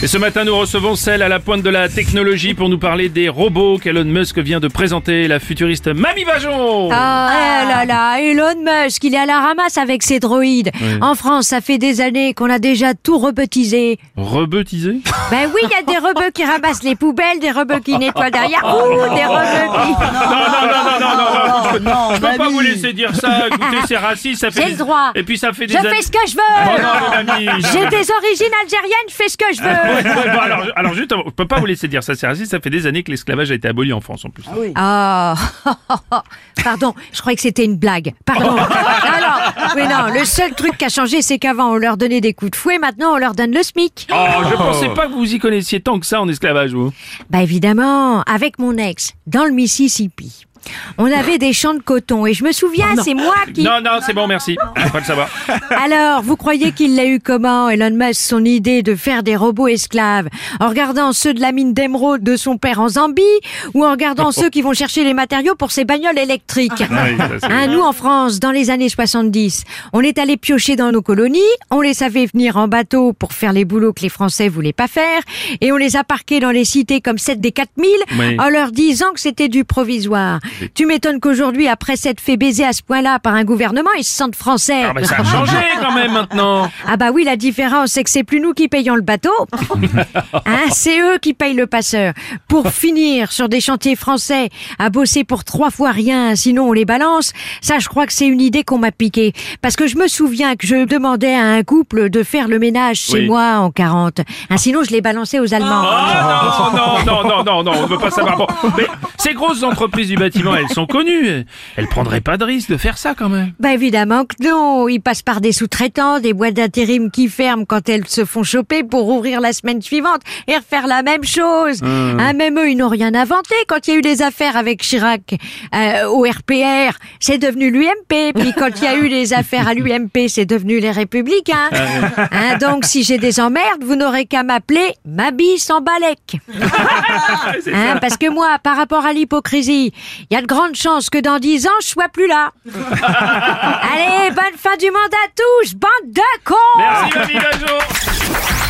Et ce matin, nous recevons celle à la pointe de la technologie pour nous parler des robots qu'Elon Musk vient de présenter, la futuriste Mamie Bajon. Ah, eh là là, Elon Musk, il est à la ramasse avec ses droïdes. En France, ça fait des années qu'on a déjà tout rebaptisé. Rebaptisé? Ben oui, il y a des robots qui ramassent les poubelles, des robots qui nettoient derrière, ouh, des robots qui... Non, non, non, non, non, non, je peux, je peux pas vous laisser dire ça. Écoutez, c'est raciste, ça fait. J'ai des- le droit. Et puis ça fait des Je fais ce que je Oh veux non, Mamie. J'ai des origines algériennes, je fais ce que je veux Ouais, ouais, bon, alors, alors juste, je peux pas vous laisser dire ça, c'est raciste. Ça fait des années que l'esclavage a été aboli en France en plus. Ah, pardon, je croyais que c'était une blague. Pardon. Alors, oui, non, le seul truc qui a changé, c'est qu'avant, on leur donnait des coups de fouet, maintenant, on leur donne le SMIC. Oh, je pensais pas que vous y connaissiez tant que ça en esclavage, vous. Bah évidemment, avec mon ex, dans le Mississippi. On avait des champs de coton et je me souviens, c'est moi qui... Non, non, c'est bon, merci. Faut pas le savoir. Alors, vous croyez qu'il l'a eu comment, Elon Musk, son idée de faire des robots esclaves? En regardant ceux de la mine d'émeraude de son père en Zambie ou en regardant ceux qui vont chercher les matériaux pour ses bagnoles électriques? Oui, ça, c'est- Hein, nous, en France, dans les années 70, on est allé piocher dans nos colonies, on les savait venir en bateau pour faire les boulots que les Français voulaient pas faire, et on les a parqués dans les cités comme 7 des 4000, Oui. en leur disant que c'était du provisoire. Tu m'étonnes qu'aujourd'hui, après s'être fait baiser à ce point-là par un gouvernement, ils se sentent français. Ah, mais ça a changé quand même maintenant. Ah bah oui, la différence, c'est que c'est plus nous qui payons le bateau. Hein, c'est eux qui payent le passeur. Pour finir sur des chantiers français, à bosser pour trois fois rien, sinon on les balance, ça je crois que c'est une idée qu'on m'a piquée. Parce que je me souviens que je demandais à un couple de faire le ménage chez Oui. moi en 40. Hein, sinon je les balançais aux Allemands. Ah non, non, non, non, non, non, on ne veut pas savoir. Bon, mais ces grosses entreprises du bâtiment, elles sont connues. Elles prendraient pas de risque de faire ça quand même. Bah évidemment que non, ils passent par des sous-traitants, des boîtes d'intérim qui ferment quand elles se font choper pour ouvrir la semaine suivante et refaire la même chose. Hein, même eux, ils n'ont rien inventé. Quand il y a eu les affaires avec Chirac euh, au RPR, c'est devenu l'UMP. Puis quand il y a eu les affaires à l'UMP, c'est devenu les Républicains. Hein, donc si j'ai des emmerdes, vous n'aurez qu'à m'appeler Mabi sans balèque. Hein, parce que moi, par rapport à l'hypocrisie, il y a de grandes chances que dans dix ans, je sois plus là. Allez, bonne fin du monde à tous, bande de cons. Merci, Mamie